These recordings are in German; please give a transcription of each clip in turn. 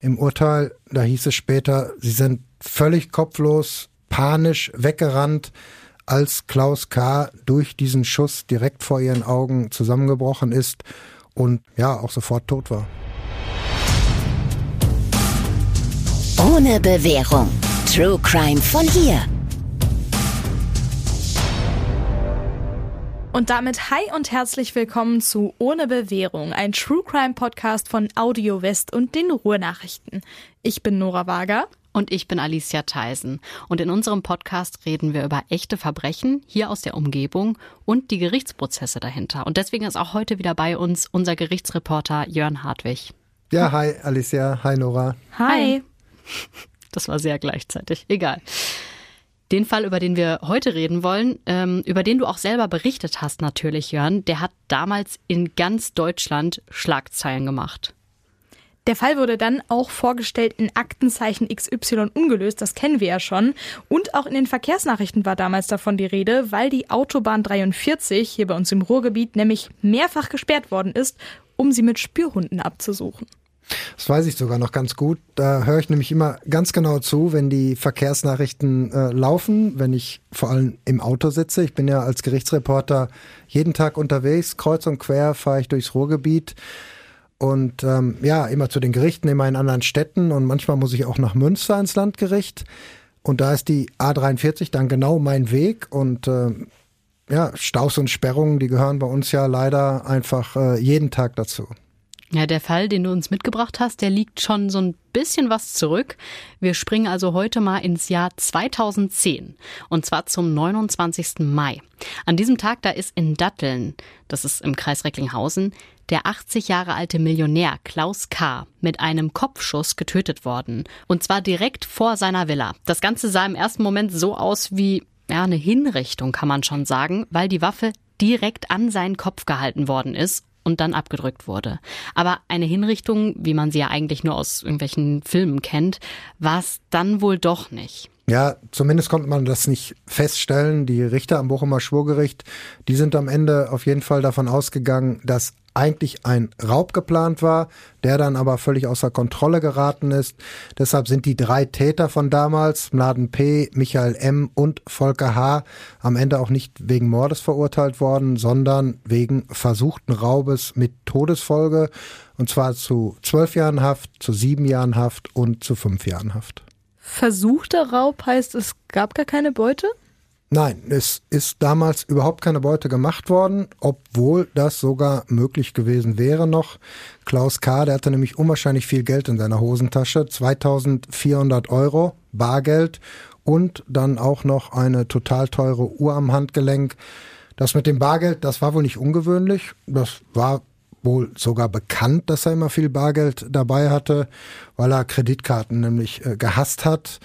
Im Urteil, da hieß es später, sie sind völlig kopflos, panisch weggerannt, als Klaus K. durch diesen Schuss direkt vor ihren Augen zusammengebrochen ist und ja, auch sofort tot war. Ohne Bewährung. True Crime von hier. Und damit hi und herzlich willkommen zu Ohne Bewährung, ein True Crime Podcast von Audio West und den Ruhrnachrichten. Ich bin Nora Wager. Und ich bin Alicia Theisen. Und in unserem Podcast reden wir über echte Verbrechen hier aus der Umgebung und die Gerichtsprozesse dahinter. Und deswegen ist auch heute wieder bei uns unser Gerichtsreporter Jörn Hartwig. Ja, hi Alicia, hi Nora. Hi. Das war sehr gleichzeitig. Egal. Den Fall, über den wir heute reden wollen, ähm, über den du auch selber berichtet hast natürlich, Jörn, der hat damals in ganz Deutschland Schlagzeilen gemacht. Der Fall wurde dann auch vorgestellt in Aktenzeichen XY ungelöst, das kennen wir ja schon. Und auch in den Verkehrsnachrichten war damals davon die Rede, weil die Autobahn 43 hier bei uns im Ruhrgebiet nämlich mehrfach gesperrt worden ist, um sie mit Spürhunden abzusuchen. Das weiß ich sogar noch ganz gut. Da höre ich nämlich immer ganz genau zu, wenn die Verkehrsnachrichten äh, laufen, wenn ich vor allem im Auto sitze. Ich bin ja als Gerichtsreporter jeden Tag unterwegs, kreuz und quer fahre ich durchs Ruhrgebiet und ähm, ja, immer zu den Gerichten, immer in anderen Städten und manchmal muss ich auch nach Münster ins Landgericht. Und da ist die A43 dann genau mein Weg und äh, ja, Staus und Sperrungen, die gehören bei uns ja leider einfach äh, jeden Tag dazu. Ja, der Fall, den du uns mitgebracht hast, der liegt schon so ein bisschen was zurück. Wir springen also heute mal ins Jahr 2010 und zwar zum 29. Mai. An diesem Tag, da ist in Datteln, das ist im Kreis Recklinghausen, der 80 Jahre alte Millionär Klaus K. mit einem Kopfschuss getötet worden. Und zwar direkt vor seiner Villa. Das Ganze sah im ersten Moment so aus wie ja, eine Hinrichtung, kann man schon sagen, weil die Waffe direkt an seinen Kopf gehalten worden ist und dann abgedrückt wurde. Aber eine Hinrichtung, wie man sie ja eigentlich nur aus irgendwelchen Filmen kennt, war es dann wohl doch nicht. Ja, zumindest konnte man das nicht feststellen. Die Richter am Bochumer Schwurgericht, die sind am Ende auf jeden Fall davon ausgegangen, dass eigentlich ein Raub geplant war, der dann aber völlig außer Kontrolle geraten ist. Deshalb sind die drei Täter von damals, Mladen P., Michael M. und Volker H., am Ende auch nicht wegen Mordes verurteilt worden, sondern wegen versuchten Raubes mit Todesfolge. Und zwar zu zwölf Jahren Haft, zu sieben Jahren Haft und zu fünf Jahren Haft. Versuchter Raub heißt, es gab gar keine Beute? Nein, es ist damals überhaupt keine Beute gemacht worden, obwohl das sogar möglich gewesen wäre noch. Klaus K., der hatte nämlich unwahrscheinlich viel Geld in seiner Hosentasche, 2400 Euro Bargeld und dann auch noch eine total teure Uhr am Handgelenk. Das mit dem Bargeld, das war wohl nicht ungewöhnlich. Das war wohl sogar bekannt, dass er immer viel Bargeld dabei hatte, weil er Kreditkarten nämlich äh, gehasst hat.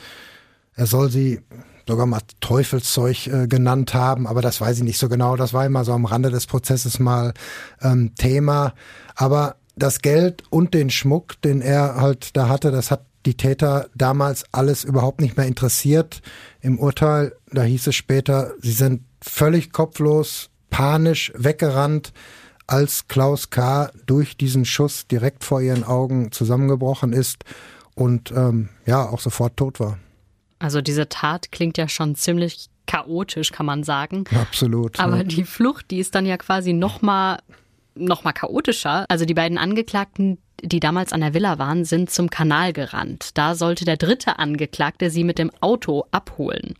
Er soll sie sogar mal Teufelszeug äh, genannt haben, aber das weiß ich nicht so genau. Das war immer so am Rande des Prozesses mal ähm, Thema. Aber das Geld und den Schmuck, den er halt da hatte, das hat die Täter damals alles überhaupt nicht mehr interessiert. Im Urteil, da hieß es später, sie sind völlig kopflos, panisch weggerannt, als Klaus K. durch diesen Schuss direkt vor ihren Augen zusammengebrochen ist und ähm, ja auch sofort tot war. Also diese Tat klingt ja schon ziemlich chaotisch, kann man sagen. Absolut. Aber ja. die Flucht, die ist dann ja quasi noch mal noch mal chaotischer. Also die beiden Angeklagten, die damals an der Villa waren, sind zum Kanal gerannt. Da sollte der dritte Angeklagte sie mit dem Auto abholen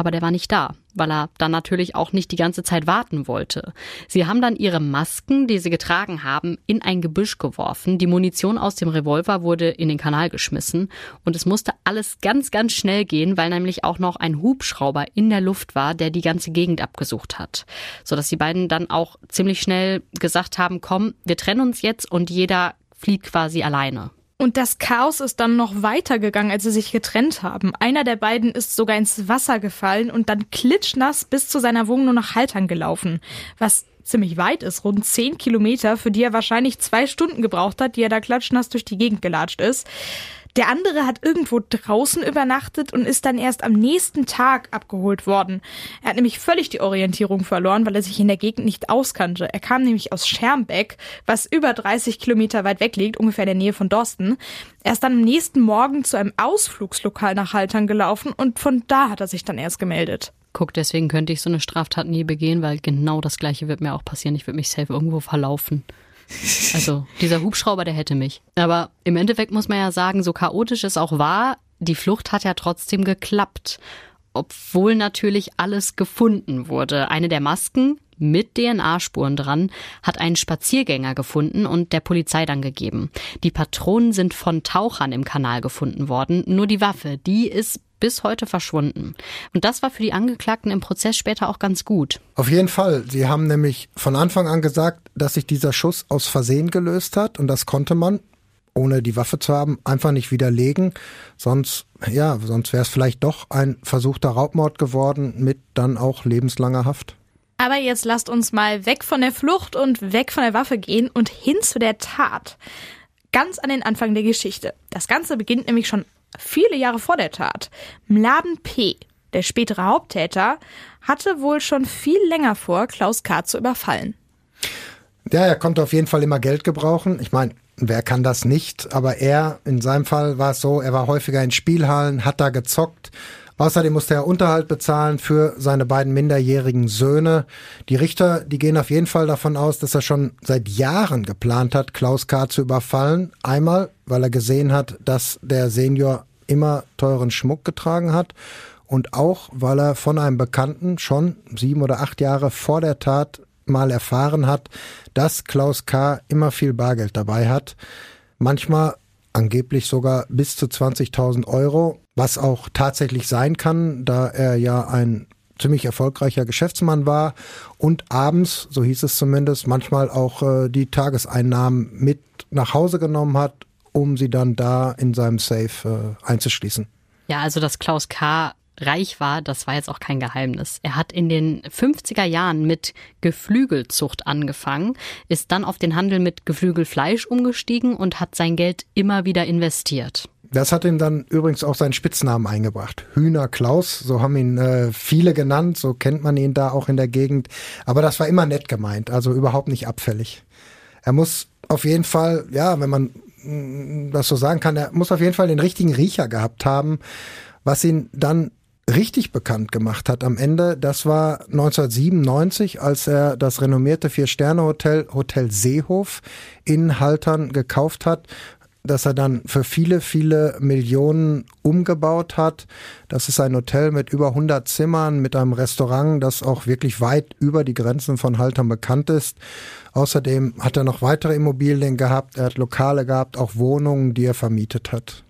aber der war nicht da, weil er dann natürlich auch nicht die ganze Zeit warten wollte. Sie haben dann ihre Masken, die sie getragen haben, in ein Gebüsch geworfen. Die Munition aus dem Revolver wurde in den Kanal geschmissen und es musste alles ganz, ganz schnell gehen, weil nämlich auch noch ein Hubschrauber in der Luft war, der die ganze Gegend abgesucht hat. Sodass die beiden dann auch ziemlich schnell gesagt haben, komm, wir trennen uns jetzt und jeder flieht quasi alleine. Und das Chaos ist dann noch weitergegangen, als sie sich getrennt haben. Einer der beiden ist sogar ins Wasser gefallen und dann klitschnass bis zu seiner Wohnung nur nach Haltern gelaufen. Was ziemlich weit ist, rund 10 Kilometer, für die er wahrscheinlich zwei Stunden gebraucht hat, die er da klatschnass durch die Gegend gelatscht ist. Der andere hat irgendwo draußen übernachtet und ist dann erst am nächsten Tag abgeholt worden. Er hat nämlich völlig die Orientierung verloren, weil er sich in der Gegend nicht auskannte. Er kam nämlich aus Schermbeck, was über 30 Kilometer weit weg liegt, ungefähr in der Nähe von Dorsten. Er ist dann am nächsten Morgen zu einem Ausflugslokal nach Haltern gelaufen und von da hat er sich dann erst gemeldet. Guck, deswegen könnte ich so eine Straftat nie begehen, weil genau das gleiche wird mir auch passieren. Ich würde mich safe irgendwo verlaufen. Also dieser Hubschrauber, der hätte mich. Aber im Endeffekt muss man ja sagen, so chaotisch es auch war, die Flucht hat ja trotzdem geklappt. Obwohl natürlich alles gefunden wurde. Eine der Masken mit DNA-Spuren dran hat ein Spaziergänger gefunden und der Polizei dann gegeben. Die Patronen sind von Tauchern im Kanal gefunden worden. Nur die Waffe, die ist bis heute verschwunden. Und das war für die Angeklagten im Prozess später auch ganz gut. Auf jeden Fall. Sie haben nämlich von Anfang an gesagt, dass sich dieser Schuss aus Versehen gelöst hat und das konnte man ohne die Waffe zu haben, einfach nicht widerlegen. Sonst, ja, sonst wäre es vielleicht doch ein versuchter Raubmord geworden mit dann auch lebenslanger Haft. Aber jetzt lasst uns mal weg von der Flucht und weg von der Waffe gehen und hin zu der Tat. Ganz an den Anfang der Geschichte. Das Ganze beginnt nämlich schon viele Jahre vor der Tat. Mladen P., der spätere Haupttäter, hatte wohl schon viel länger vor, Klaus K. zu überfallen. Ja, er konnte auf jeden Fall immer Geld gebrauchen. Ich meine, wer kann das nicht? Aber er, in seinem Fall war es so, er war häufiger in Spielhallen, hat da gezockt, Außerdem musste er Unterhalt bezahlen für seine beiden minderjährigen Söhne. Die Richter, die gehen auf jeden Fall davon aus, dass er schon seit Jahren geplant hat, Klaus K. zu überfallen. Einmal, weil er gesehen hat, dass der Senior immer teuren Schmuck getragen hat und auch, weil er von einem Bekannten schon sieben oder acht Jahre vor der Tat mal erfahren hat, dass Klaus K. immer viel Bargeld dabei hat. Manchmal angeblich sogar bis zu 20.000 Euro, was auch tatsächlich sein kann, da er ja ein ziemlich erfolgreicher Geschäftsmann war und abends, so hieß es zumindest, manchmal auch äh, die Tageseinnahmen mit nach Hause genommen hat, um sie dann da in seinem Safe äh, einzuschließen. Ja, also dass Klaus K reich war, das war jetzt auch kein Geheimnis. Er hat in den 50er Jahren mit Geflügelzucht angefangen, ist dann auf den Handel mit Geflügelfleisch umgestiegen und hat sein Geld immer wieder investiert. Das hat ihm dann übrigens auch seinen Spitznamen eingebracht. Hühner Klaus, so haben ihn äh, viele genannt, so kennt man ihn da auch in der Gegend. Aber das war immer nett gemeint, also überhaupt nicht abfällig. Er muss auf jeden Fall, ja, wenn man mm, das so sagen kann, er muss auf jeden Fall den richtigen Riecher gehabt haben, was ihn dann richtig bekannt gemacht hat am Ende, das war 1997, als er das renommierte Vier-Sterne-Hotel Hotel Seehof in Haltern gekauft hat das er dann für viele, viele Millionen umgebaut hat. Das ist ein Hotel mit über 100 Zimmern, mit einem Restaurant, das auch wirklich weit über die Grenzen von Haltern bekannt ist. Außerdem hat er noch weitere Immobilien gehabt, er hat Lokale gehabt, auch Wohnungen, die er vermietet hat.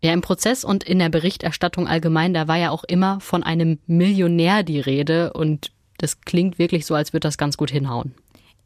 Ja, im Prozess und in der Berichterstattung allgemein, da war ja auch immer von einem Millionär die Rede und das klingt wirklich so, als würde das ganz gut hinhauen.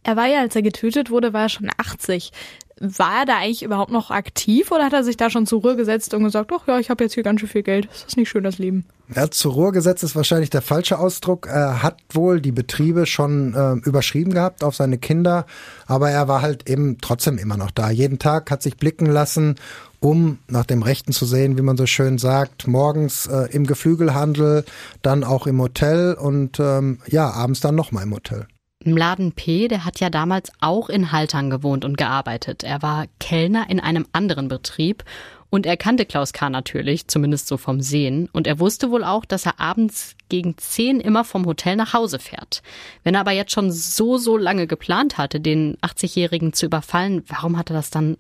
Er war ja, als er getötet wurde, war er schon 80. War er da eigentlich überhaupt noch aktiv oder hat er sich da schon zur Ruhe gesetzt und gesagt, ach ja, ich habe jetzt hier ganz schön viel Geld. Das ist nicht schön, das Leben. Ja, zur Ruhe gesetzt ist wahrscheinlich der falsche Ausdruck. Er hat wohl die Betriebe schon äh, überschrieben gehabt auf seine Kinder, aber er war halt eben trotzdem immer noch da. Jeden Tag hat sich blicken lassen um nach dem Rechten zu sehen, wie man so schön sagt, morgens äh, im Geflügelhandel, dann auch im Hotel und ähm, ja, abends dann nochmal im Hotel. Mladen P., der hat ja damals auch in Haltern gewohnt und gearbeitet. Er war Kellner in einem anderen Betrieb und er kannte Klaus K. natürlich, zumindest so vom Sehen. Und er wusste wohl auch, dass er abends gegen zehn immer vom Hotel nach Hause fährt. Wenn er aber jetzt schon so, so lange geplant hatte, den 80-Jährigen zu überfallen, warum hat er das dann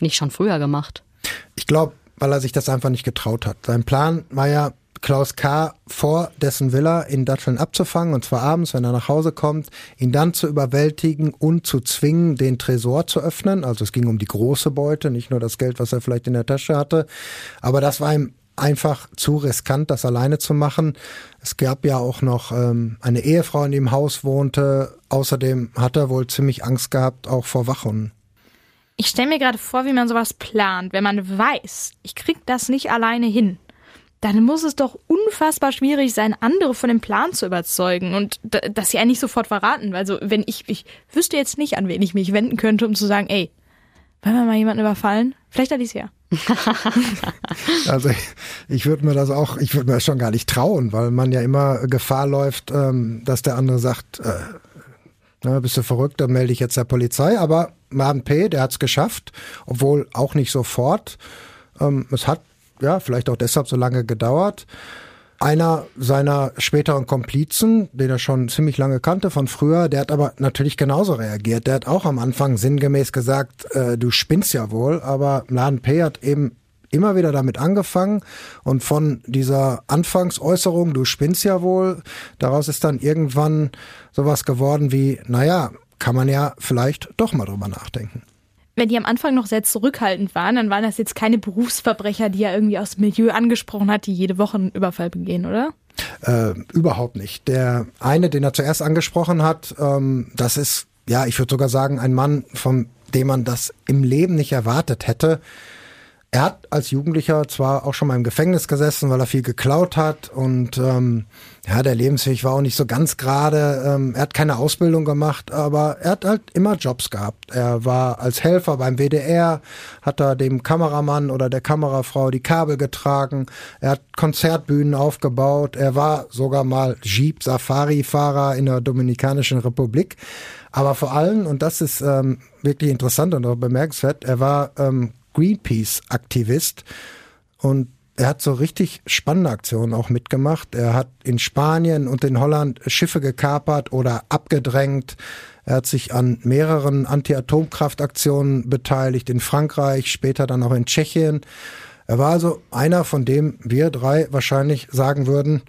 nicht schon früher gemacht? Ich glaube, weil er sich das einfach nicht getraut hat. Sein Plan war ja, Klaus K. vor dessen Villa in Datteln abzufangen, und zwar abends, wenn er nach Hause kommt, ihn dann zu überwältigen und zu zwingen, den Tresor zu öffnen. Also es ging um die große Beute, nicht nur das Geld, was er vielleicht in der Tasche hatte. Aber das war ihm einfach zu riskant, das alleine zu machen. Es gab ja auch noch ähm, eine Ehefrau in dem Haus wohnte. Außerdem hat er wohl ziemlich Angst gehabt, auch vor Wachhunden. Ich stelle mir gerade vor, wie man sowas plant, wenn man weiß, ich krieg das nicht alleine hin. Dann muss es doch unfassbar schwierig sein, andere von dem Plan zu überzeugen und dass sie einen nicht sofort verraten. Also wenn ich, ich wüsste jetzt nicht, an wen ich mich wenden könnte, um zu sagen, ey, wollen wir mal jemanden überfallen? Vielleicht ja. also ich, ich würde mir das auch, ich würde mir das schon gar nicht trauen, weil man ja immer Gefahr läuft, ähm, dass der andere sagt, äh, na, bist du verrückt, dann melde ich jetzt der Polizei. Aber Martin P., der hat es geschafft, obwohl auch nicht sofort. Ähm, es hat ja vielleicht auch deshalb so lange gedauert. Einer seiner späteren Komplizen, den er schon ziemlich lange kannte von früher, der hat aber natürlich genauso reagiert. Der hat auch am Anfang sinngemäß gesagt, äh, du spinnst ja wohl, aber Laden P. hat eben immer wieder damit angefangen und von dieser Anfangsäußerung, du spinnst ja wohl, daraus ist dann irgendwann sowas geworden wie, naja, kann man ja vielleicht doch mal drüber nachdenken wenn die am Anfang noch sehr zurückhaltend waren, dann waren das jetzt keine Berufsverbrecher, die er irgendwie aus dem Milieu angesprochen hat, die jede Woche einen Überfall begehen, oder? Äh, überhaupt nicht. Der eine, den er zuerst angesprochen hat, ähm, das ist, ja, ich würde sogar sagen, ein Mann, von dem man das im Leben nicht erwartet hätte. Er hat als Jugendlicher zwar auch schon mal im Gefängnis gesessen, weil er viel geklaut hat und ähm, ja, der Lebensweg war auch nicht so ganz gerade. Ähm, er hat keine Ausbildung gemacht, aber er hat halt immer Jobs gehabt. Er war als Helfer beim WDR, hat da dem Kameramann oder der Kamerafrau die Kabel getragen. Er hat Konzertbühnen aufgebaut. Er war sogar mal Jeep Safari-Fahrer in der Dominikanischen Republik. Aber vor allem, und das ist ähm, wirklich interessant und auch bemerkenswert, er war ähm, Greenpeace-Aktivist und er hat so richtig spannende Aktionen auch mitgemacht. Er hat in Spanien und in Holland Schiffe gekapert oder abgedrängt. Er hat sich an mehreren Anti-Atomkraftaktionen beteiligt, in Frankreich, später dann auch in Tschechien. Er war also einer, von dem wir drei wahrscheinlich sagen würden,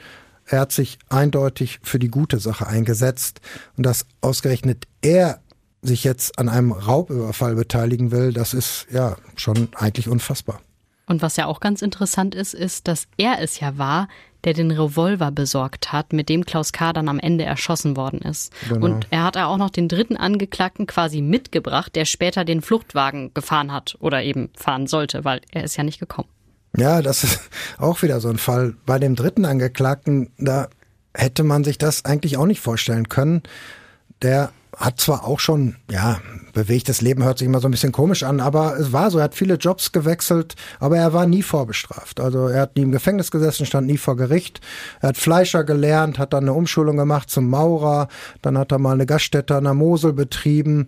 er hat sich eindeutig für die gute Sache eingesetzt und dass ausgerechnet er sich jetzt an einem Raubüberfall beteiligen will, das ist ja schon eigentlich unfassbar. Und was ja auch ganz interessant ist, ist, dass er es ja war, der den Revolver besorgt hat, mit dem Klaus K. dann am Ende erschossen worden ist. Genau. Und er hat auch noch den dritten Angeklagten quasi mitgebracht, der später den Fluchtwagen gefahren hat oder eben fahren sollte, weil er ist ja nicht gekommen. Ja, das ist auch wieder so ein Fall. Bei dem dritten Angeklagten, da hätte man sich das eigentlich auch nicht vorstellen können. Der hat zwar auch schon, ja, bewegtes Leben hört sich immer so ein bisschen komisch an, aber es war so, er hat viele Jobs gewechselt, aber er war nie vorbestraft. Also er hat nie im Gefängnis gesessen, stand nie vor Gericht. Er hat Fleischer gelernt, hat dann eine Umschulung gemacht zum Maurer, dann hat er mal eine Gaststätte an der Mosel betrieben.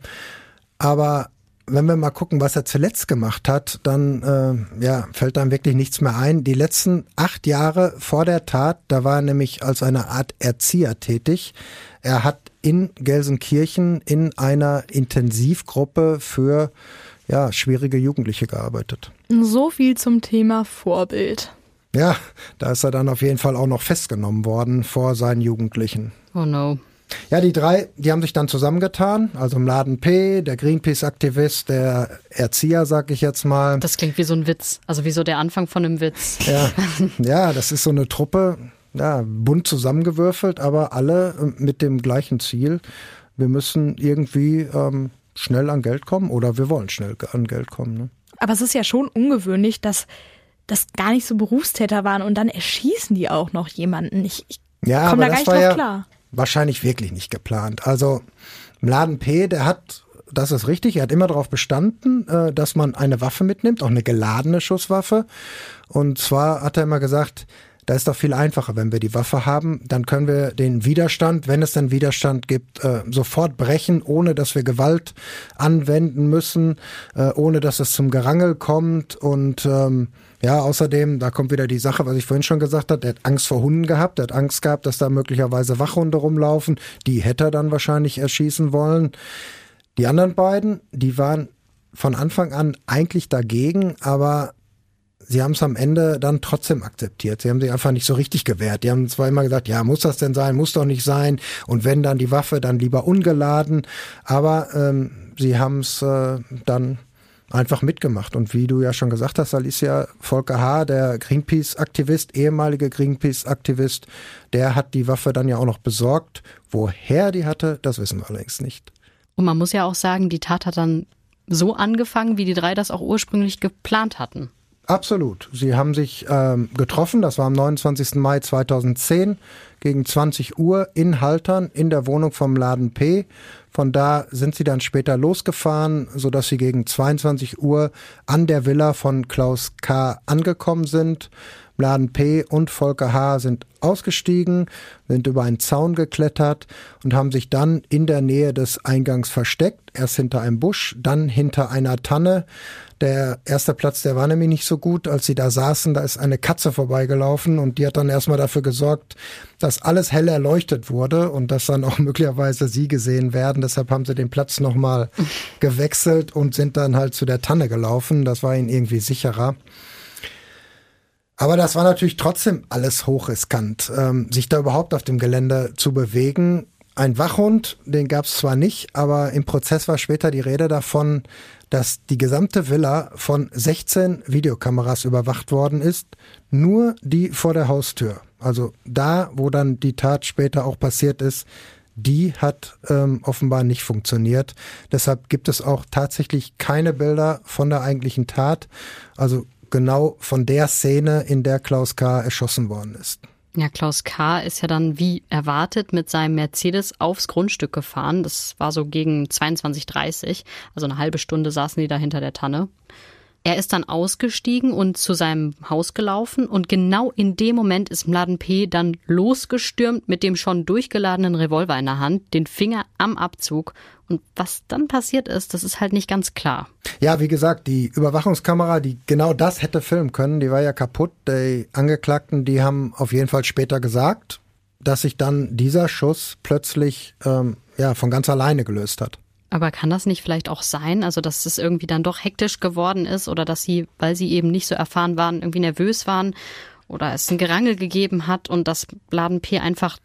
Aber wenn wir mal gucken, was er zuletzt gemacht hat, dann äh, ja, fällt dann wirklich nichts mehr ein. Die letzten acht Jahre vor der Tat, da war er nämlich als eine Art Erzieher tätig. Er hat in Gelsenkirchen in einer Intensivgruppe für ja, schwierige Jugendliche gearbeitet. So viel zum Thema Vorbild. Ja, da ist er dann auf jeden Fall auch noch festgenommen worden vor seinen Jugendlichen. Oh no. Ja, die drei, die haben sich dann zusammengetan. Also im Laden P, der Greenpeace-Aktivist, der Erzieher, sag ich jetzt mal. Das klingt wie so ein Witz. Also wie so der Anfang von einem Witz. Ja, ja das ist so eine Truppe, ja, bunt zusammengewürfelt, aber alle äh, mit dem gleichen Ziel. Wir müssen irgendwie ähm, schnell an Geld kommen oder wir wollen schnell an Geld kommen. Ne? Aber es ist ja schon ungewöhnlich, dass das gar nicht so Berufstäter waren und dann erschießen die auch noch jemanden. Ich, ich ja, komme da gar nicht drauf ja klar. Wahrscheinlich wirklich nicht geplant. Also Laden P, der hat das ist richtig. Er hat immer darauf bestanden, äh, dass man eine Waffe mitnimmt, auch eine geladene Schusswaffe. Und zwar hat er immer gesagt, da ist doch viel einfacher, wenn wir die Waffe haben. Dann können wir den Widerstand, wenn es denn Widerstand gibt, äh, sofort brechen, ohne dass wir Gewalt anwenden müssen, äh, ohne dass es zum Gerangel kommt. Und ähm, ja, außerdem, da kommt wieder die Sache, was ich vorhin schon gesagt habe, er hat Angst vor Hunden gehabt, er hat Angst gehabt, dass da möglicherweise Wachhunde rumlaufen. Die hätte er dann wahrscheinlich erschießen wollen. Die anderen beiden, die waren von Anfang an eigentlich dagegen, aber sie haben es am Ende dann trotzdem akzeptiert. Sie haben sich einfach nicht so richtig gewehrt. Die haben zwar immer gesagt, ja, muss das denn sein, muss doch nicht sein. Und wenn dann die Waffe, dann lieber ungeladen. Aber ähm, sie haben es äh, dann einfach mitgemacht. Und wie du ja schon gesagt hast, Alicia, Volker H., der Greenpeace-Aktivist, ehemalige Greenpeace-Aktivist, der hat die Waffe dann ja auch noch besorgt. Woher die hatte, das wissen wir allerdings nicht. Und man muss ja auch sagen, die Tat hat dann so angefangen, wie die drei das auch ursprünglich geplant hatten. Absolut. Sie haben sich ähm, getroffen, das war am 29. Mai 2010 gegen 20 Uhr in Haltern in der Wohnung vom Laden P. Von da sind sie dann später losgefahren, sodass sie gegen 22 Uhr an der Villa von Klaus K. angekommen sind. Laden P. und Volker H. sind ausgestiegen, sind über einen Zaun geklettert und haben sich dann in der Nähe des Eingangs versteckt. Erst hinter einem Busch, dann hinter einer Tanne. Der erste Platz, der war nämlich nicht so gut. Als sie da saßen, da ist eine Katze vorbeigelaufen und die hat dann erstmal dafür gesorgt, dass alles hell erleuchtet wurde und dass dann auch möglicherweise sie gesehen werden. Deshalb haben sie den Platz nochmal gewechselt und sind dann halt zu der Tanne gelaufen. Das war ihnen irgendwie sicherer. Aber das war natürlich trotzdem alles hochriskant, ähm, sich da überhaupt auf dem Gelände zu bewegen. Ein Wachhund, den gab es zwar nicht, aber im Prozess war später die Rede davon, dass die gesamte Villa von 16 Videokameras überwacht worden ist, nur die vor der Haustür. Also da, wo dann die Tat später auch passiert ist, die hat ähm, offenbar nicht funktioniert. Deshalb gibt es auch tatsächlich keine Bilder von der eigentlichen Tat. Also genau von der Szene, in der Klaus K. erschossen worden ist. Ja, Klaus K. ist ja dann wie erwartet mit seinem Mercedes aufs Grundstück gefahren. Das war so gegen 22.30 also eine halbe Stunde saßen die da hinter der Tanne. Er ist dann ausgestiegen und zu seinem Haus gelaufen und genau in dem Moment ist Mladen P. dann losgestürmt mit dem schon durchgeladenen Revolver in der Hand, den Finger am Abzug. Und was dann passiert ist, das ist halt nicht ganz klar. Ja, wie gesagt, die Überwachungskamera, die genau das hätte filmen können, die war ja kaputt. Die Angeklagten, die haben auf jeden Fall später gesagt, dass sich dann dieser Schuss plötzlich ähm, ja von ganz alleine gelöst hat. Aber kann das nicht vielleicht auch sein, also dass es irgendwie dann doch hektisch geworden ist oder dass sie, weil sie eben nicht so erfahren waren, irgendwie nervös waren oder es ein Gerangel gegeben hat und das Laden P einfach,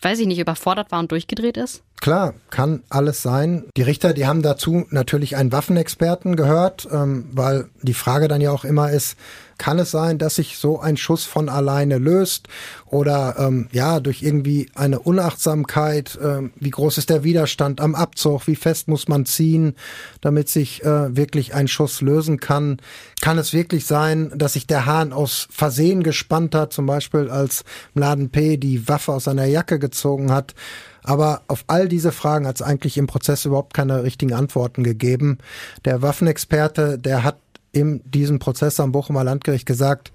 weiß ich nicht, überfordert war und durchgedreht ist? Klar, kann alles sein. Die Richter, die haben dazu natürlich einen Waffenexperten gehört, ähm, weil die Frage dann ja auch immer ist, kann es sein, dass sich so ein Schuss von alleine löst oder ähm, ja durch irgendwie eine Unachtsamkeit? Ähm, wie groß ist der Widerstand am Abzug? Wie fest muss man ziehen, damit sich äh, wirklich ein Schuss lösen kann? Kann es wirklich sein, dass sich der Hahn aus Versehen gespannt hat, zum Beispiel als Mladen P. die Waffe aus seiner Jacke gezogen hat? Aber auf all diese Fragen hat es eigentlich im Prozess überhaupt keine richtigen Antworten gegeben. Der Waffenexperte, der hat in diesem Prozess am Bochumer Landgericht gesagt,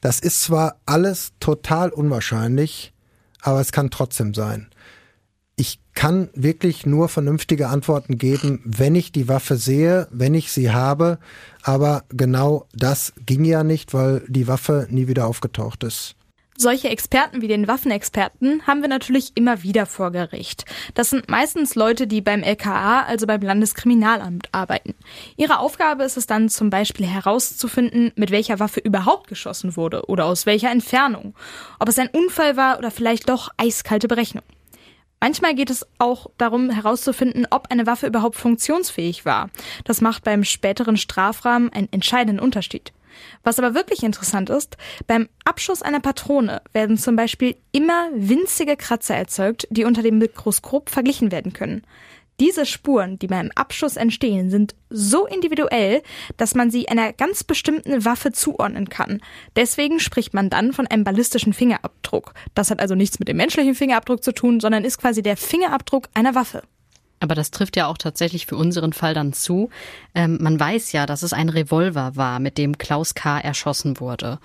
das ist zwar alles total unwahrscheinlich, aber es kann trotzdem sein. Ich kann wirklich nur vernünftige Antworten geben, wenn ich die Waffe sehe, wenn ich sie habe. Aber genau das ging ja nicht, weil die Waffe nie wieder aufgetaucht ist. Solche Experten wie den Waffenexperten haben wir natürlich immer wieder vor Gericht. Das sind meistens Leute, die beim LKA, also beim Landeskriminalamt, arbeiten. Ihre Aufgabe ist es dann zum Beispiel herauszufinden, mit welcher Waffe überhaupt geschossen wurde oder aus welcher Entfernung. Ob es ein Unfall war oder vielleicht doch eiskalte Berechnung. Manchmal geht es auch darum herauszufinden, ob eine Waffe überhaupt funktionsfähig war. Das macht beim späteren Strafrahmen einen entscheidenden Unterschied. Was aber wirklich interessant ist, beim Abschuss einer Patrone werden zum Beispiel immer winzige Kratzer erzeugt, die unter dem Mikroskop verglichen werden können. Diese Spuren, die beim Abschuss entstehen, sind so individuell, dass man sie einer ganz bestimmten Waffe zuordnen kann. Deswegen spricht man dann von einem ballistischen Fingerabdruck. Das hat also nichts mit dem menschlichen Fingerabdruck zu tun, sondern ist quasi der Fingerabdruck einer Waffe. Aber das trifft ja auch tatsächlich für unseren Fall dann zu. Ähm, man weiß ja, dass es ein Revolver war, mit dem Klaus K. erschossen wurde.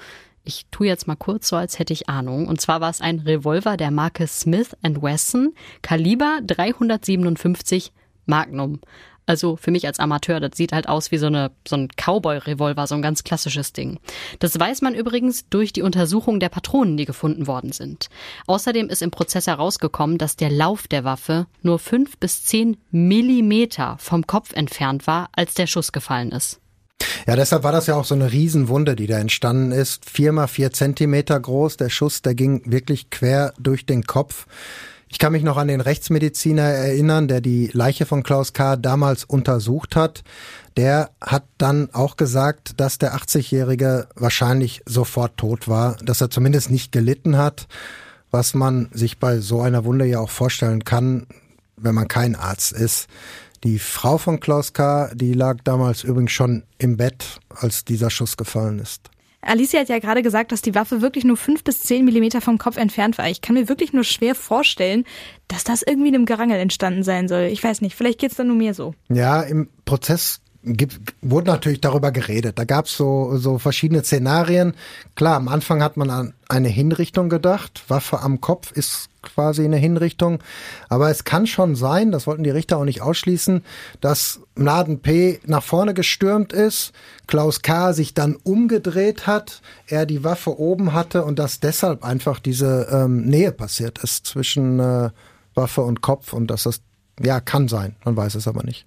Ich tue jetzt mal kurz so, als hätte ich Ahnung. Und zwar war es ein Revolver der Marke Smith Wesson, Kaliber 357 Magnum. Also für mich als Amateur, das sieht halt aus wie so, eine, so ein Cowboy-Revolver, so ein ganz klassisches Ding. Das weiß man übrigens durch die Untersuchung der Patronen, die gefunden worden sind. Außerdem ist im Prozess herausgekommen, dass der Lauf der Waffe nur fünf bis zehn Millimeter vom Kopf entfernt war, als der Schuss gefallen ist. Ja, deshalb war das ja auch so eine Riesenwunde, die da entstanden ist. Vier mal vier Zentimeter groß. Der Schuss, der ging wirklich quer durch den Kopf. Ich kann mich noch an den Rechtsmediziner erinnern, der die Leiche von Klaus K. damals untersucht hat. Der hat dann auch gesagt, dass der 80-Jährige wahrscheinlich sofort tot war, dass er zumindest nicht gelitten hat, was man sich bei so einer Wunde ja auch vorstellen kann, wenn man kein Arzt ist. Die Frau von Klaus K., die lag damals übrigens schon im Bett, als dieser Schuss gefallen ist. Alicia hat ja gerade gesagt, dass die Waffe wirklich nur fünf bis zehn Millimeter vom Kopf entfernt war. Ich kann mir wirklich nur schwer vorstellen, dass das irgendwie in einem Gerangel entstanden sein soll. Ich weiß nicht, vielleicht geht's dann nur mir so. Ja, im Prozess gibt, wurde natürlich darüber geredet. Da gab es so, so verschiedene Szenarien. Klar, am Anfang hat man an eine Hinrichtung gedacht. Waffe am Kopf ist quasi eine Hinrichtung. Aber es kann schon sein, das wollten die Richter auch nicht ausschließen, dass Mladen P. nach vorne gestürmt ist, Klaus K. sich dann umgedreht hat, er die Waffe oben hatte und dass deshalb einfach diese ähm, Nähe passiert ist zwischen äh, Waffe und Kopf und dass das, ja, kann sein. Man weiß es aber nicht.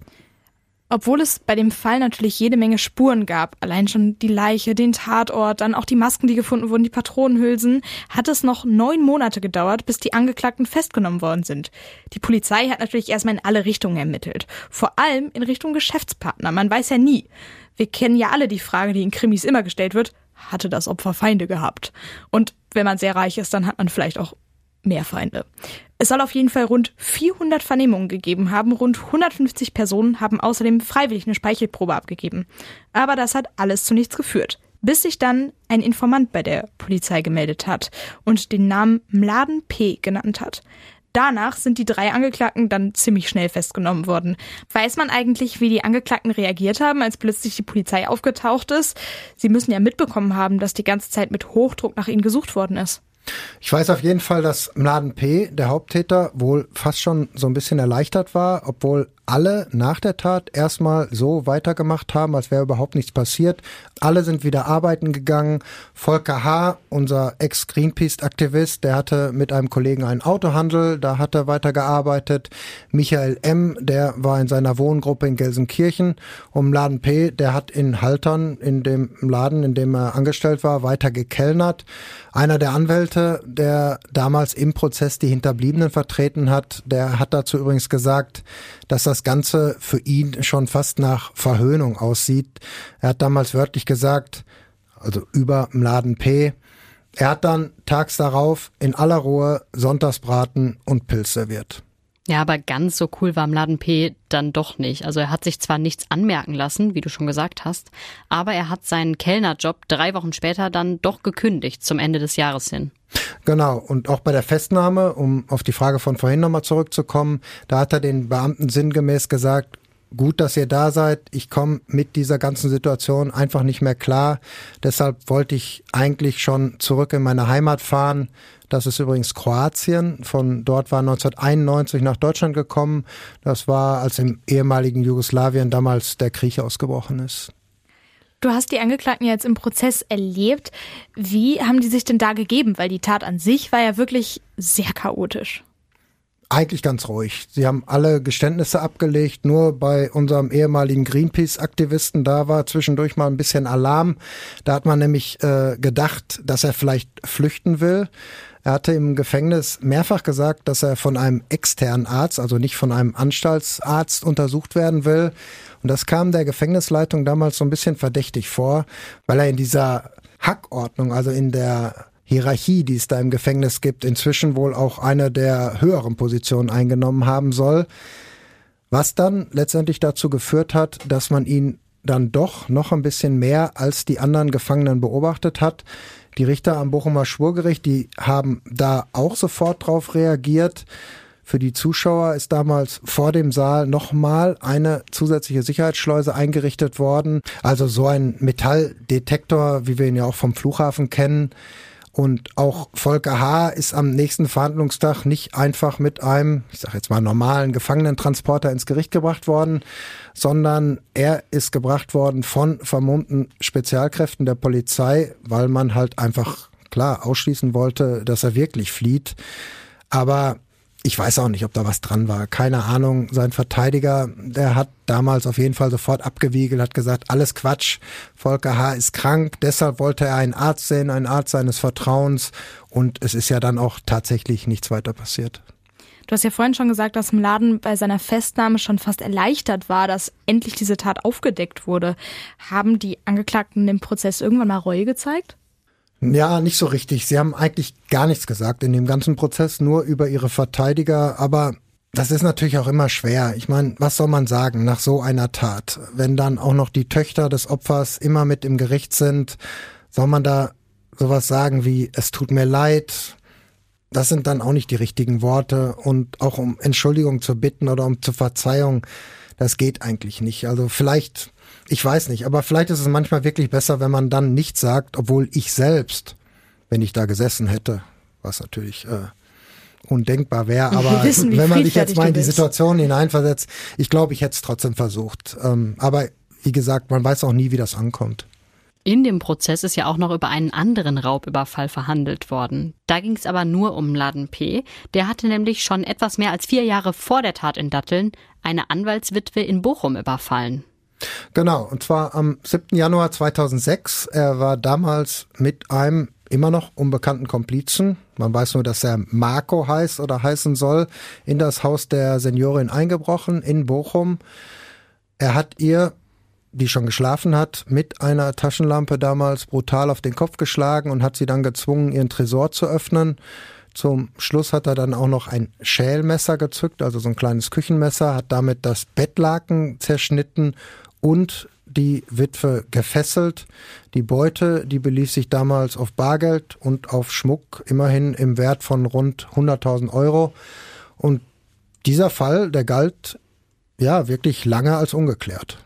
Obwohl es bei dem Fall natürlich jede Menge Spuren gab, allein schon die Leiche, den Tatort, dann auch die Masken, die gefunden wurden, die Patronenhülsen, hat es noch neun Monate gedauert, bis die Angeklagten festgenommen worden sind. Die Polizei hat natürlich erstmal in alle Richtungen ermittelt. Vor allem in Richtung Geschäftspartner. Man weiß ja nie. Wir kennen ja alle die Frage, die in Krimis immer gestellt wird. Hatte das Opfer Feinde gehabt? Und wenn man sehr reich ist, dann hat man vielleicht auch mehr Feinde. Es soll auf jeden Fall rund 400 Vernehmungen gegeben haben. Rund 150 Personen haben außerdem freiwillig eine Speichelprobe abgegeben. Aber das hat alles zu nichts geführt. Bis sich dann ein Informant bei der Polizei gemeldet hat und den Namen Mladen P. genannt hat. Danach sind die drei Angeklagten dann ziemlich schnell festgenommen worden. Weiß man eigentlich, wie die Angeklagten reagiert haben, als plötzlich die Polizei aufgetaucht ist? Sie müssen ja mitbekommen haben, dass die ganze Zeit mit Hochdruck nach ihnen gesucht worden ist. Ich weiß auf jeden Fall, dass Mladen P., der Haupttäter, wohl fast schon so ein bisschen erleichtert war, obwohl alle nach der Tat erstmal so weitergemacht haben, als wäre überhaupt nichts passiert. Alle sind wieder arbeiten gegangen. Volker H., unser Ex-Greenpeace-Aktivist, der hatte mit einem Kollegen einen Autohandel, da hat er weitergearbeitet. Michael M., der war in seiner Wohngruppe in Gelsenkirchen. Und Laden P., der hat in Haltern, in dem Laden, in dem er angestellt war, weiter gekellnert. Einer der Anwälte, der damals im Prozess die Hinterbliebenen vertreten hat, der hat dazu übrigens gesagt, dass das Ganze für ihn schon fast nach Verhöhnung aussieht. Er hat damals wörtlich gesagt, also über Mladen P., er hat dann tags darauf in aller Ruhe Sonntagsbraten und Pilz serviert. Ja, aber ganz so cool war Mladen P. dann doch nicht. Also er hat sich zwar nichts anmerken lassen, wie du schon gesagt hast, aber er hat seinen Kellnerjob drei Wochen später dann doch gekündigt zum Ende des Jahres hin. Genau, und auch bei der Festnahme, um auf die Frage von vorhin nochmal zurückzukommen, da hat er den Beamten sinngemäß gesagt, gut, dass ihr da seid. Ich komme mit dieser ganzen Situation einfach nicht mehr klar. Deshalb wollte ich eigentlich schon zurück in meine Heimat fahren. Das ist übrigens Kroatien. Von dort war 1991 nach Deutschland gekommen. Das war, als im ehemaligen Jugoslawien damals der Krieg ausgebrochen ist. Du hast die Angeklagten jetzt im Prozess erlebt. Wie haben die sich denn da gegeben? Weil die Tat an sich war ja wirklich sehr chaotisch. Eigentlich ganz ruhig. Sie haben alle Geständnisse abgelegt. Nur bei unserem ehemaligen Greenpeace-Aktivisten, da war zwischendurch mal ein bisschen Alarm. Da hat man nämlich äh, gedacht, dass er vielleicht flüchten will. Er hatte im Gefängnis mehrfach gesagt, dass er von einem externen Arzt, also nicht von einem Anstaltsarzt untersucht werden will. Und das kam der Gefängnisleitung damals so ein bisschen verdächtig vor, weil er in dieser Hackordnung, also in der Hierarchie, die es da im Gefängnis gibt, inzwischen wohl auch eine der höheren Positionen eingenommen haben soll. Was dann letztendlich dazu geführt hat, dass man ihn dann doch noch ein bisschen mehr als die anderen Gefangenen beobachtet hat. Die Richter am Bochumer Schwurgericht, die haben da auch sofort drauf reagiert. Für die Zuschauer ist damals vor dem Saal nochmal eine zusätzliche Sicherheitsschleuse eingerichtet worden. Also so ein Metalldetektor, wie wir ihn ja auch vom Flughafen kennen, und auch Volker H. ist am nächsten Verhandlungstag nicht einfach mit einem, ich sage jetzt mal normalen Gefangenentransporter ins Gericht gebracht worden, sondern er ist gebracht worden von vermummten Spezialkräften der Polizei, weil man halt einfach klar ausschließen wollte, dass er wirklich flieht. Aber ich weiß auch nicht, ob da was dran war. Keine Ahnung. Sein Verteidiger, der hat damals auf jeden Fall sofort abgewiegelt, hat gesagt, alles Quatsch. Volker H. ist krank. Deshalb wollte er einen Arzt sehen, einen Arzt seines Vertrauens. Und es ist ja dann auch tatsächlich nichts weiter passiert. Du hast ja vorhin schon gesagt, dass Mladen bei seiner Festnahme schon fast erleichtert war, dass endlich diese Tat aufgedeckt wurde. Haben die Angeklagten im Prozess irgendwann mal Reue gezeigt? Ja, nicht so richtig. Sie haben eigentlich gar nichts gesagt in dem ganzen Prozess, nur über ihre Verteidiger. Aber das ist natürlich auch immer schwer. Ich meine, was soll man sagen nach so einer Tat? Wenn dann auch noch die Töchter des Opfers immer mit im Gericht sind, soll man da sowas sagen wie, es tut mir leid? Das sind dann auch nicht die richtigen Worte und auch um Entschuldigung zu bitten oder um zur Verzeihung, das geht eigentlich nicht. Also vielleicht, ich weiß nicht, aber vielleicht ist es manchmal wirklich besser, wenn man dann nichts sagt, obwohl ich selbst, wenn ich da gesessen hätte, was natürlich äh, undenkbar wäre. Aber wissen, wenn man sich jetzt mal in die Situation hineinversetzt, ich glaube, ich hätte es trotzdem versucht. Ähm, aber wie gesagt, man weiß auch nie, wie das ankommt. In dem Prozess ist ja auch noch über einen anderen Raubüberfall verhandelt worden. Da ging es aber nur um Laden P. Der hatte nämlich schon etwas mehr als vier Jahre vor der Tat in Datteln eine Anwaltswitwe in Bochum überfallen. Genau, und zwar am 7. Januar 2006. Er war damals mit einem immer noch unbekannten Komplizen, man weiß nur, dass er Marco heißt oder heißen soll, in das Haus der Seniorin eingebrochen in Bochum. Er hat ihr, die schon geschlafen hat, mit einer Taschenlampe damals brutal auf den Kopf geschlagen und hat sie dann gezwungen, ihren Tresor zu öffnen. Zum Schluss hat er dann auch noch ein Schälmesser gezückt, also so ein kleines Küchenmesser, hat damit das Bettlaken zerschnitten und die Witwe gefesselt. Die Beute, die belief sich damals auf Bargeld und auf Schmuck, immerhin im Wert von rund 100.000 Euro. Und dieser Fall, der galt ja wirklich lange als ungeklärt.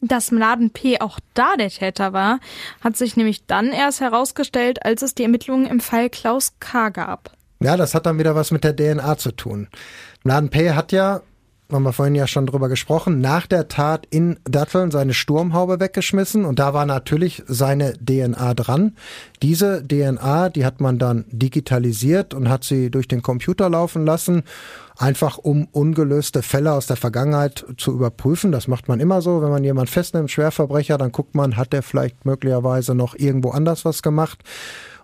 Dass Mladen P. auch da der Täter war, hat sich nämlich dann erst herausgestellt, als es die Ermittlungen im Fall Klaus K. gab. Ja, das hat dann wieder was mit der DNA zu tun. Mladen P. hat ja haben wir vorhin ja schon drüber gesprochen, nach der Tat in Datteln seine Sturmhaube weggeschmissen und da war natürlich seine DNA dran. Diese DNA, die hat man dann digitalisiert und hat sie durch den Computer laufen lassen, einfach um ungelöste Fälle aus der Vergangenheit zu überprüfen. Das macht man immer so, wenn man jemand festnimmt, Schwerverbrecher, dann guckt man, hat der vielleicht möglicherweise noch irgendwo anders was gemacht.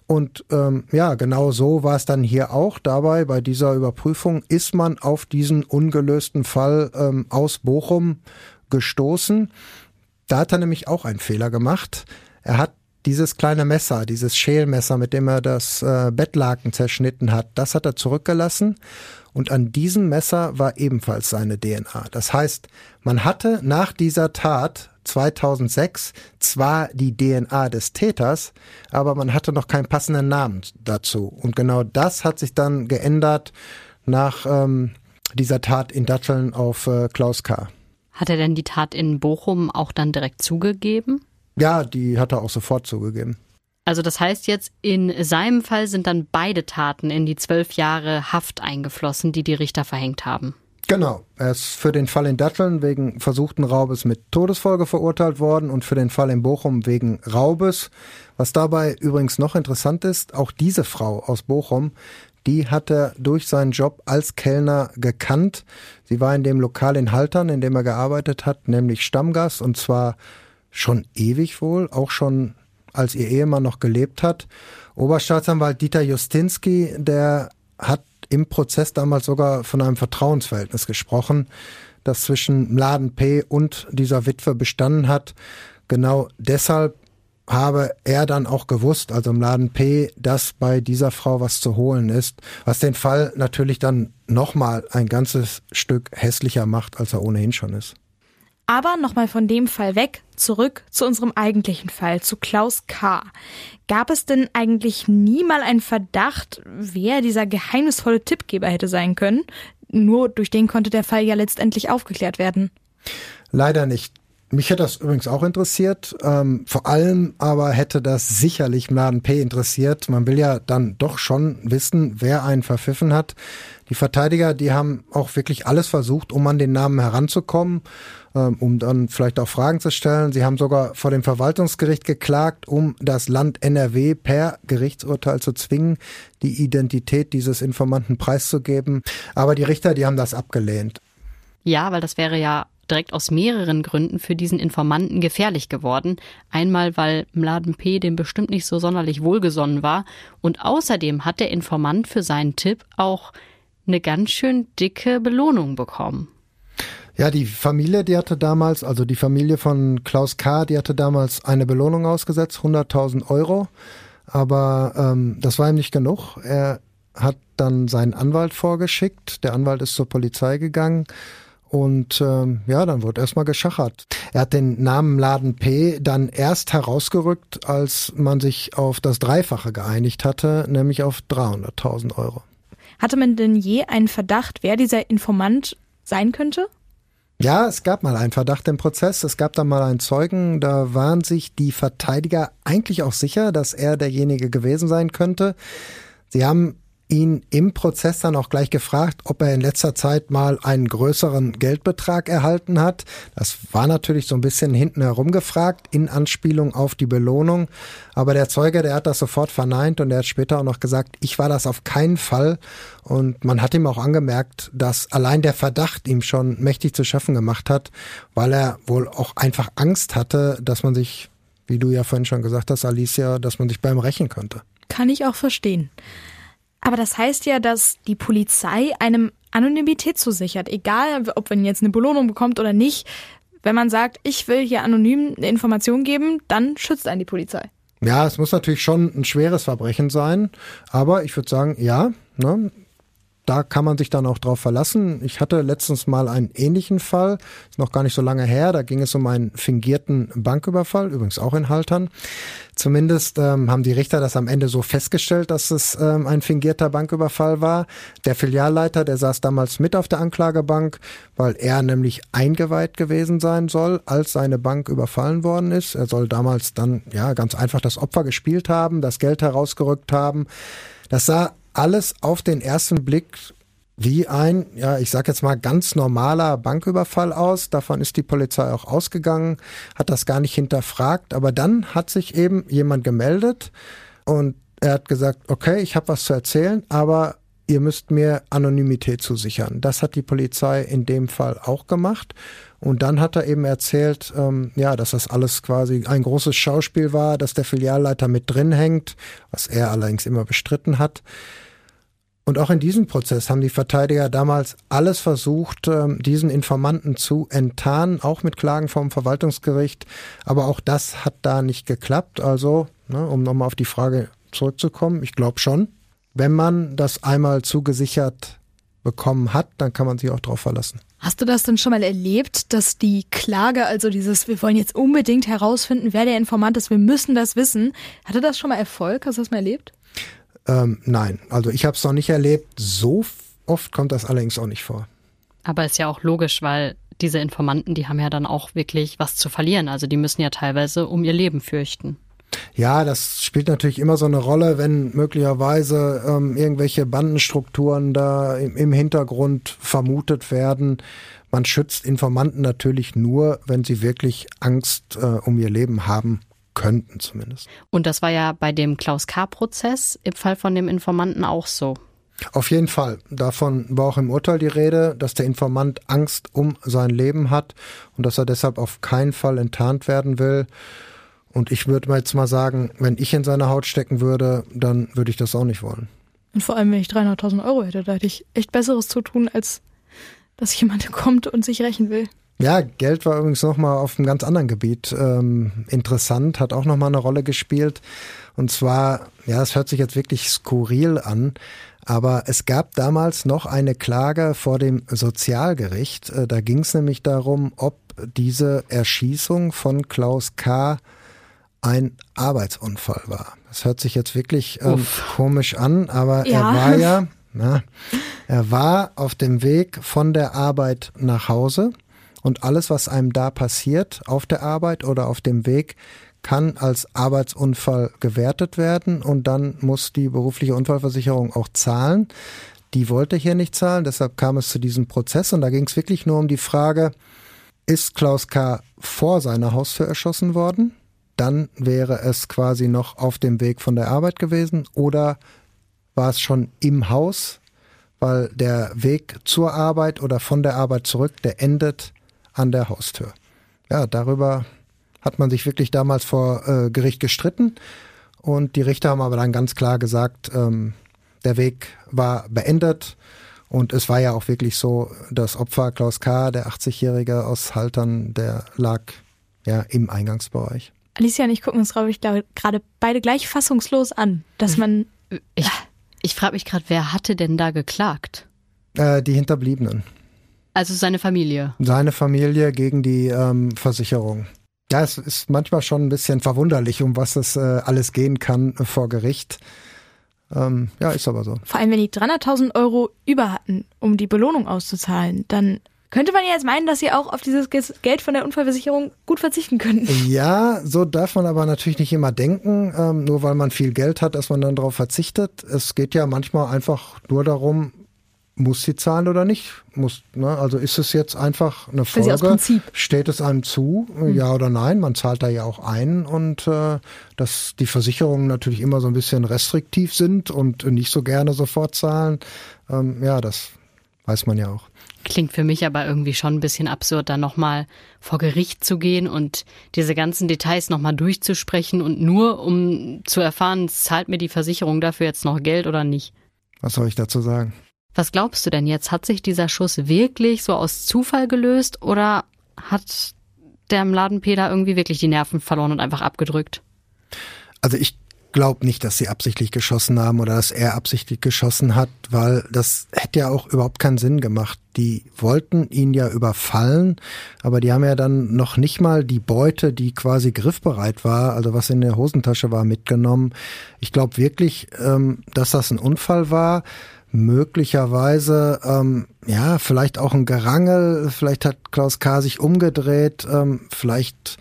Und ähm, ja, genau so war es dann hier auch. Dabei bei dieser Überprüfung ist man auf diesen ungelösten Fall ähm, aus Bochum gestoßen. Da hat er nämlich auch einen Fehler gemacht. Er hat dieses kleine Messer, dieses Schälmesser, mit dem er das äh, Bettlaken zerschnitten hat, das hat er zurückgelassen. Und an diesem Messer war ebenfalls seine DNA. Das heißt, man hatte nach dieser Tat 2006 zwar die DNA des Täters, aber man hatte noch keinen passenden Namen dazu. Und genau das hat sich dann geändert nach ähm, dieser Tat in Datteln auf äh, Klaus K. Hat er denn die Tat in Bochum auch dann direkt zugegeben? Ja, die hat er auch sofort zugegeben. Also das heißt jetzt, in seinem Fall sind dann beide Taten in die zwölf Jahre Haft eingeflossen, die die Richter verhängt haben. Genau. Er ist für den Fall in Datteln wegen versuchten Raubes mit Todesfolge verurteilt worden und für den Fall in Bochum wegen Raubes. Was dabei übrigens noch interessant ist, auch diese Frau aus Bochum, die hat er durch seinen Job als Kellner gekannt. Sie war in dem Lokal in Haltern, in dem er gearbeitet hat, nämlich Stammgast und zwar schon ewig wohl, auch schon als ihr Ehemann noch gelebt hat. Oberstaatsanwalt Dieter Justinski, der hat im Prozess damals sogar von einem Vertrauensverhältnis gesprochen, das zwischen Mladen P. und dieser Witwe bestanden hat. Genau deshalb habe er dann auch gewusst, also im Laden P, dass bei dieser Frau was zu holen ist, was den Fall natürlich dann nochmal ein ganzes Stück hässlicher macht, als er ohnehin schon ist. Aber nochmal von dem Fall weg, zurück zu unserem eigentlichen Fall, zu Klaus K. Gab es denn eigentlich nie mal einen Verdacht, wer dieser geheimnisvolle Tippgeber hätte sein können? Nur durch den konnte der Fall ja letztendlich aufgeklärt werden. Leider nicht. Mich hätte das übrigens auch interessiert. Ähm, vor allem aber hätte das sicherlich Mladen P. interessiert. Man will ja dann doch schon wissen, wer einen verpfiffen hat. Die Verteidiger, die haben auch wirklich alles versucht, um an den Namen heranzukommen, ähm, um dann vielleicht auch Fragen zu stellen. Sie haben sogar vor dem Verwaltungsgericht geklagt, um das Land NRW per Gerichtsurteil zu zwingen, die Identität dieses Informanten preiszugeben. Aber die Richter, die haben das abgelehnt. Ja, weil das wäre ja direkt aus mehreren Gründen für diesen Informanten gefährlich geworden. Einmal, weil Mladen P. dem bestimmt nicht so sonderlich wohlgesonnen war und außerdem hat der Informant für seinen Tipp auch eine ganz schön dicke Belohnung bekommen. Ja, die Familie, die hatte damals, also die Familie von Klaus K., die hatte damals eine Belohnung ausgesetzt, 100.000 Euro. Aber ähm, das war ihm nicht genug. Er hat dann seinen Anwalt vorgeschickt. Der Anwalt ist zur Polizei gegangen. Und ähm, ja, dann wurde erstmal geschachert. Er hat den Namen Laden P dann erst herausgerückt, als man sich auf das Dreifache geeinigt hatte, nämlich auf 300.000 Euro. Hatte man denn je einen Verdacht, wer dieser Informant sein könnte? Ja, es gab mal einen Verdacht im Prozess. Es gab da mal einen Zeugen. Da waren sich die Verteidiger eigentlich auch sicher, dass er derjenige gewesen sein könnte. Sie haben ihn im Prozess dann auch gleich gefragt, ob er in letzter Zeit mal einen größeren Geldbetrag erhalten hat. Das war natürlich so ein bisschen hinten herum gefragt, in Anspielung auf die Belohnung. Aber der Zeuge, der hat das sofort verneint und er hat später auch noch gesagt, ich war das auf keinen Fall. Und man hat ihm auch angemerkt, dass allein der Verdacht ihm schon mächtig zu schaffen gemacht hat, weil er wohl auch einfach Angst hatte, dass man sich, wie du ja vorhin schon gesagt hast, Alicia, dass man sich beim rächen könnte. Kann ich auch verstehen. Aber das heißt ja, dass die Polizei einem Anonymität zusichert, egal ob man jetzt eine Belohnung bekommt oder nicht. Wenn man sagt, ich will hier anonym eine Information geben, dann schützt einen die Polizei. Ja, es muss natürlich schon ein schweres Verbrechen sein, aber ich würde sagen, ja, ne, da kann man sich dann auch drauf verlassen. Ich hatte letztens mal einen ähnlichen Fall, ist noch gar nicht so lange her, da ging es um einen fingierten Banküberfall, übrigens auch in Haltern. Zumindest ähm, haben die Richter das am Ende so festgestellt, dass es ähm, ein fingierter Banküberfall war. Der Filialleiter, der saß damals mit auf der Anklagebank, weil er nämlich eingeweiht gewesen sein soll, als seine Bank überfallen worden ist. Er soll damals dann ja ganz einfach das Opfer gespielt haben, das Geld herausgerückt haben. Das sah alles auf den ersten Blick wie ein, ja, ich sag jetzt mal ganz normaler Banküberfall aus. Davon ist die Polizei auch ausgegangen, hat das gar nicht hinterfragt. Aber dann hat sich eben jemand gemeldet und er hat gesagt, okay, ich habe was zu erzählen, aber ihr müsst mir Anonymität zusichern. Das hat die Polizei in dem Fall auch gemacht. Und dann hat er eben erzählt, ähm, ja, dass das alles quasi ein großes Schauspiel war, dass der Filialleiter mit drin hängt, was er allerdings immer bestritten hat. Und auch in diesem Prozess haben die Verteidiger damals alles versucht, ähm, diesen Informanten zu enttarnen, auch mit Klagen vom Verwaltungsgericht. Aber auch das hat da nicht geklappt. Also, ne, um nochmal auf die Frage zurückzukommen, ich glaube schon, wenn man das einmal zugesichert bekommen hat, dann kann man sich auch darauf verlassen. Hast du das denn schon mal erlebt, dass die Klage, also dieses, wir wollen jetzt unbedingt herausfinden, wer der Informant ist, wir müssen das wissen, hatte das schon mal Erfolg? Hast du das mal erlebt? Ähm, nein, also ich habe es noch nicht erlebt. So oft kommt das allerdings auch nicht vor. Aber ist ja auch logisch, weil diese Informanten, die haben ja dann auch wirklich was zu verlieren. Also die müssen ja teilweise um ihr Leben fürchten. Ja, das spielt natürlich immer so eine Rolle, wenn möglicherweise ähm, irgendwelche Bandenstrukturen da im, im Hintergrund vermutet werden. Man schützt Informanten natürlich nur, wenn sie wirklich Angst äh, um ihr Leben haben könnten zumindest. Und das war ja bei dem Klaus K-Prozess im Fall von dem Informanten auch so. Auf jeden Fall. Davon war auch im Urteil die Rede, dass der Informant Angst um sein Leben hat und dass er deshalb auf keinen Fall enttarnt werden will. Und ich würde mal jetzt mal sagen, wenn ich in seiner Haut stecken würde, dann würde ich das auch nicht wollen. Und vor allem, wenn ich 300.000 Euro hätte, da hätte ich echt Besseres zu tun, als dass jemand kommt und sich rächen will. Ja, Geld war übrigens nochmal auf einem ganz anderen Gebiet ähm, interessant, hat auch nochmal eine Rolle gespielt. Und zwar, ja, es hört sich jetzt wirklich skurril an, aber es gab damals noch eine Klage vor dem Sozialgericht. Äh, da ging es nämlich darum, ob diese Erschießung von Klaus K. ein Arbeitsunfall war. Das hört sich jetzt wirklich ähm, komisch an, aber ja. er war ja, na, er war auf dem Weg von der Arbeit nach Hause und alles, was einem da passiert, auf der Arbeit oder auf dem Weg, kann als Arbeitsunfall gewertet werden und dann muss die berufliche Unfallversicherung auch zahlen. Die wollte hier nicht zahlen, deshalb kam es zu diesem Prozess und da ging es wirklich nur um die Frage, ist Klaus K. vor seiner Haustür erschossen worden? Dann wäre es quasi noch auf dem Weg von der Arbeit gewesen oder war es schon im Haus, weil der Weg zur Arbeit oder von der Arbeit zurück, der endet an der Haustür. Ja, darüber hat man sich wirklich damals vor äh, Gericht gestritten und die Richter haben aber dann ganz klar gesagt, ähm, der Weg war beendet und es war ja auch wirklich so, das Opfer Klaus K., der 80-Jährige aus Haltern, der lag ja im Eingangsbereich. Alicia und ich gucken uns, glaube ich, gerade beide gleich fassungslos an, dass man. Ich Ich frage mich gerade, wer hatte denn da geklagt? Äh, die Hinterbliebenen. Also seine Familie. Seine Familie gegen die ähm, Versicherung. Ja, es ist manchmal schon ein bisschen verwunderlich, um was es äh, alles gehen kann äh, vor Gericht. Ähm, ja, ist aber so. Vor allem, wenn die 300.000 Euro über hatten, um die Belohnung auszuzahlen, dann könnte man ja jetzt meinen, dass sie auch auf dieses Geld von der Unfallversicherung gut verzichten könnten. Ja, so darf man aber natürlich nicht immer denken, ähm, nur weil man viel Geld hat, dass man dann darauf verzichtet. Es geht ja manchmal einfach nur darum, muss sie zahlen oder nicht? Muss, ne? Also ist es jetzt einfach eine Folge? Steht es einem zu, hm. ja oder nein? Man zahlt da ja auch ein und äh, dass die Versicherungen natürlich immer so ein bisschen restriktiv sind und nicht so gerne sofort zahlen, ähm, ja, das weiß man ja auch. Klingt für mich aber irgendwie schon ein bisschen absurd, da nochmal vor Gericht zu gehen und diese ganzen Details nochmal durchzusprechen und nur um zu erfahren, zahlt mir die Versicherung dafür jetzt noch Geld oder nicht. Was soll ich dazu sagen? Was glaubst du denn jetzt? Hat sich dieser Schuss wirklich so aus Zufall gelöst oder hat der Ladenpeter irgendwie wirklich die Nerven verloren und einfach abgedrückt? Also ich glaube nicht, dass sie absichtlich geschossen haben oder dass er absichtlich geschossen hat, weil das hätte ja auch überhaupt keinen Sinn gemacht. Die wollten ihn ja überfallen, aber die haben ja dann noch nicht mal die Beute, die quasi griffbereit war, also was in der Hosentasche war, mitgenommen. Ich glaube wirklich, ähm, dass das ein Unfall war möglicherweise, ähm, ja, vielleicht auch ein Gerangel, vielleicht hat Klaus K. sich umgedreht, ähm, vielleicht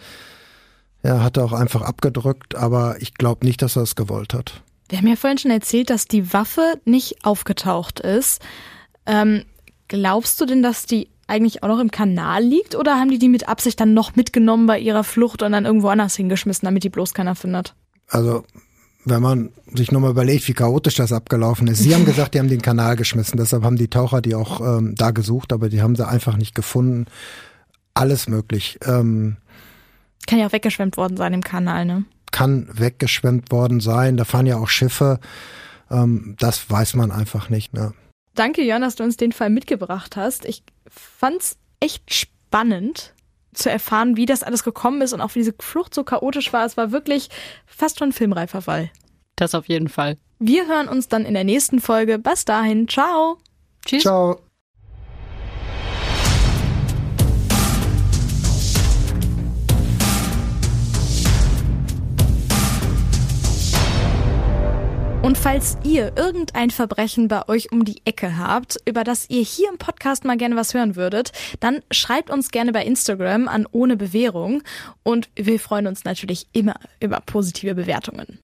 ja, hat er auch einfach abgedrückt, aber ich glaube nicht, dass er es gewollt hat. Wir haben ja vorhin schon erzählt, dass die Waffe nicht aufgetaucht ist. Ähm, glaubst du denn, dass die eigentlich auch noch im Kanal liegt oder haben die die mit Absicht dann noch mitgenommen bei ihrer Flucht und dann irgendwo anders hingeschmissen, damit die bloß keiner findet? Also wenn man sich nochmal überlegt, wie chaotisch das abgelaufen ist. Sie haben gesagt, die haben den Kanal geschmissen, deshalb haben die Taucher die auch ähm, da gesucht, aber die haben sie einfach nicht gefunden. Alles möglich. Ähm, kann ja auch weggeschwemmt worden sein im Kanal, ne? Kann weggeschwemmt worden sein. Da fahren ja auch Schiffe. Ähm, das weiß man einfach nicht. Ne? Danke, Jörn, dass du uns den Fall mitgebracht hast. Ich fand's echt spannend zu erfahren, wie das alles gekommen ist und auch wie diese Flucht so chaotisch war. Es war wirklich fast schon ein filmreifer Fall. Das auf jeden Fall. Wir hören uns dann in der nächsten Folge. Bis dahin, ciao. Tschüss. Ciao. Und falls ihr irgendein Verbrechen bei euch um die Ecke habt, über das ihr hier im Podcast mal gerne was hören würdet, dann schreibt uns gerne bei Instagram an ohne Bewährung. Und wir freuen uns natürlich immer über positive Bewertungen.